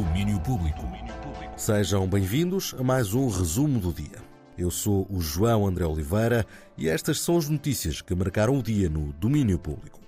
Domínio Público. Sejam bem-vindos a mais um resumo do dia. Eu sou o João André Oliveira e estas são as notícias que marcaram o dia no Domínio Público.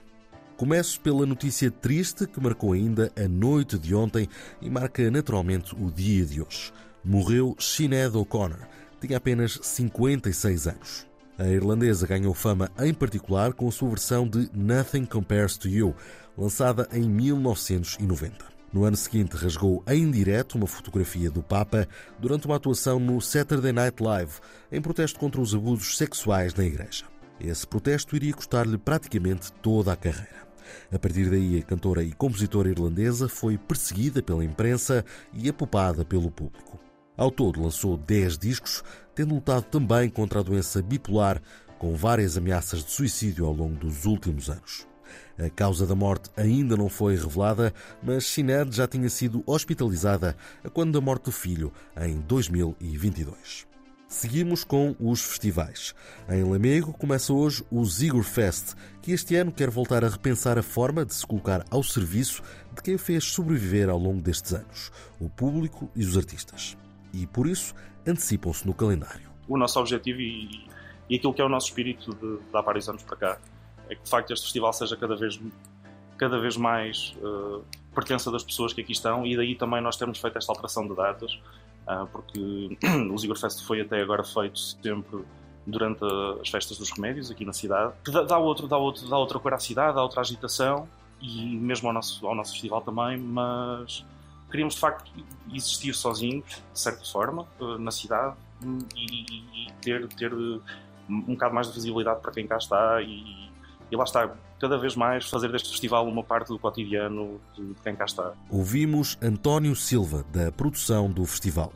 Começo pela notícia triste que marcou ainda a noite de ontem e marca naturalmente o dia de hoje. Morreu Sinead O'Connor. Tinha apenas 56 anos. A irlandesa ganhou fama em particular com a sua versão de Nothing Compares to You, lançada em 1990. No ano seguinte, rasgou em direto uma fotografia do Papa durante uma atuação no Saturday Night Live, em protesto contra os abusos sexuais na Igreja. Esse protesto iria custar-lhe praticamente toda a carreira. A partir daí, a cantora e compositora irlandesa foi perseguida pela imprensa e apopada pelo público. Ao todo, lançou 10 discos, tendo lutado também contra a doença bipolar, com várias ameaças de suicídio ao longo dos últimos anos. A causa da morte ainda não foi revelada, mas Sinead já tinha sido hospitalizada quando da morte do filho, em 2022. Seguimos com os festivais. Em Lamego começa hoje o Zigor Fest, que este ano quer voltar a repensar a forma de se colocar ao serviço de quem fez sobreviver ao longo destes anos, o público e os artistas. E por isso antecipam-se no calendário. O nosso objetivo e, e aquilo que é o nosso espírito de, de há vários anos para cá é que de facto este festival seja cada vez, cada vez mais uh, pertença das pessoas que aqui estão. E daí também nós temos feito esta alteração de datas, uh, porque o Zigor Fest foi até agora feito sempre durante as festas dos remédios aqui na cidade, que dá, outro, dá, outro, dá outra cor à cidade, dá outra agitação e mesmo ao nosso, ao nosso festival também, mas queríamos de facto existir sozinhos, de certa forma, eh, na cidade e, e ter, ter um bocado mais de visibilidade para quem cá está e, e lá está, cada vez mais fazer deste festival uma parte do cotidiano de quem cá está. Ouvimos António Silva, da produção do festival.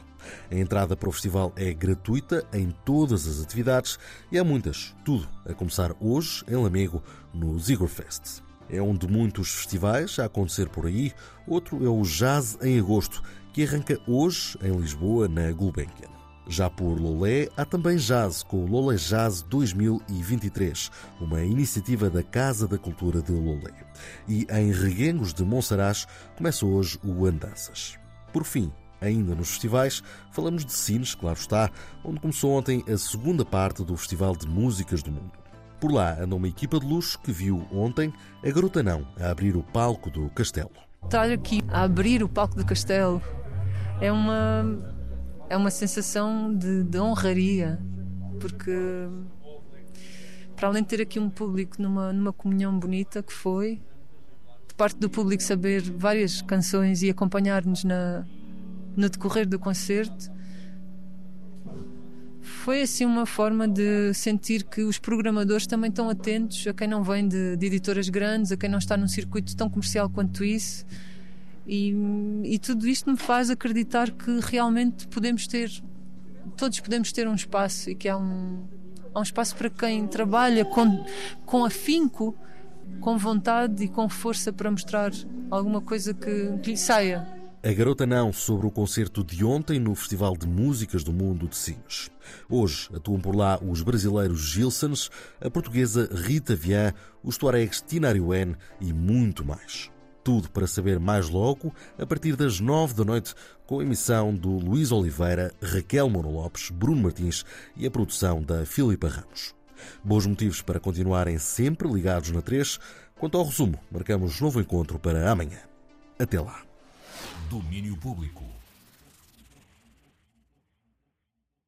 A entrada para o festival é gratuita em todas as atividades e há muitas, tudo a começar hoje em Lamego, no Zigor Fest. É um de muitos festivais a acontecer por aí, outro é o Jazz em Agosto, que arranca hoje em Lisboa, na Gulbenkian. Já por Lolé, há também jazz com o Lolé Jazz 2023, uma iniciativa da Casa da Cultura de Lolé. E em Reguengos de Monsaraz começa hoje o Andanças. Por fim, ainda nos festivais, falamos de Sines, claro está, onde começou ontem a segunda parte do Festival de Músicas do Mundo. Por lá anda uma equipa de luxo que viu ontem a Garota Não a abrir o palco do Castelo. Estar aqui a abrir o palco do Castelo é uma é uma sensação de, de honraria, porque para além de ter aqui um público numa, numa comunhão bonita que foi, de parte do público saber várias canções e acompanhar-nos no decorrer do concerto, foi assim uma forma de sentir que os programadores também estão atentos a quem não vem de, de editoras grandes, a quem não está num circuito tão comercial quanto isso e, e tudo isto me faz acreditar que realmente podemos ter, todos podemos ter um espaço e que há um, há um espaço para quem trabalha com, com afinco, com vontade e com força para mostrar alguma coisa que, que lhe saia. A Garota Não sobre o concerto de ontem no Festival de Músicas do Mundo de Sines. Hoje atuam por lá os brasileiros Gilsons, a portuguesa Rita Vian, os tuaregs Tinariwen e muito mais. Tudo para saber mais logo, a partir das nove da noite, com a emissão do Luís Oliveira, Raquel Mono Lopes, Bruno Martins e a produção da Filipa Ramos. Bons motivos para continuarem sempre ligados na 3. Quanto ao resumo, marcamos novo encontro para amanhã. Até lá. Domínio Público.